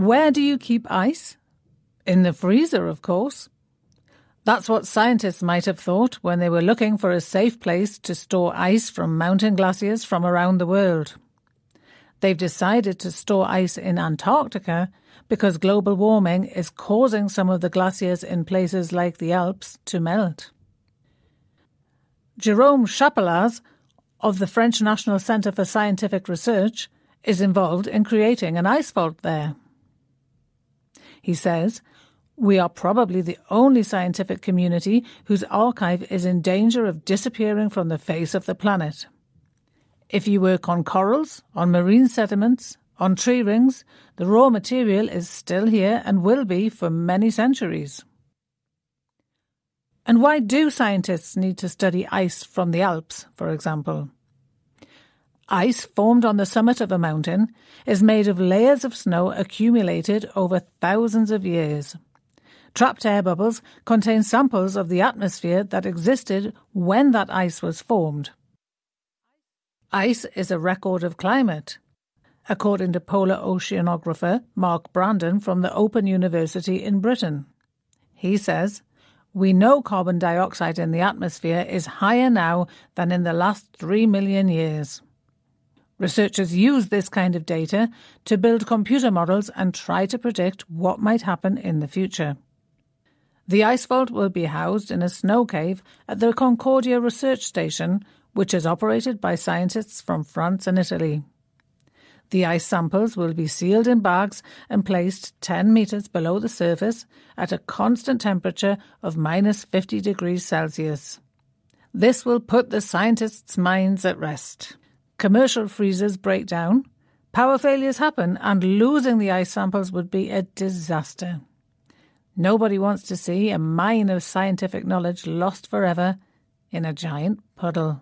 Where do you keep ice? In the freezer, of course. That's what scientists might have thought when they were looking for a safe place to store ice from mountain glaciers from around the world. They've decided to store ice in Antarctica because global warming is causing some of the glaciers in places like the Alps to melt. Jerome Chappellaz of the French National Centre for Scientific Research is involved in creating an ice vault there. He says, We are probably the only scientific community whose archive is in danger of disappearing from the face of the planet. If you work on corals, on marine sediments, on tree rings, the raw material is still here and will be for many centuries. And why do scientists need to study ice from the Alps, for example? Ice formed on the summit of a mountain is made of layers of snow accumulated over thousands of years. Trapped air bubbles contain samples of the atmosphere that existed when that ice was formed. Ice is a record of climate, according to polar oceanographer Mark Brandon from the Open University in Britain. He says, We know carbon dioxide in the atmosphere is higher now than in the last three million years. Researchers use this kind of data to build computer models and try to predict what might happen in the future. The ice vault will be housed in a snow cave at the Concordia Research Station, which is operated by scientists from France and Italy. The ice samples will be sealed in bags and placed 10 metres below the surface at a constant temperature of minus 50 degrees Celsius. This will put the scientists' minds at rest commercial freezers break down, power failures happen, and losing the ice samples would be a disaster. Nobody wants to see a mine of scientific knowledge lost forever in a giant puddle.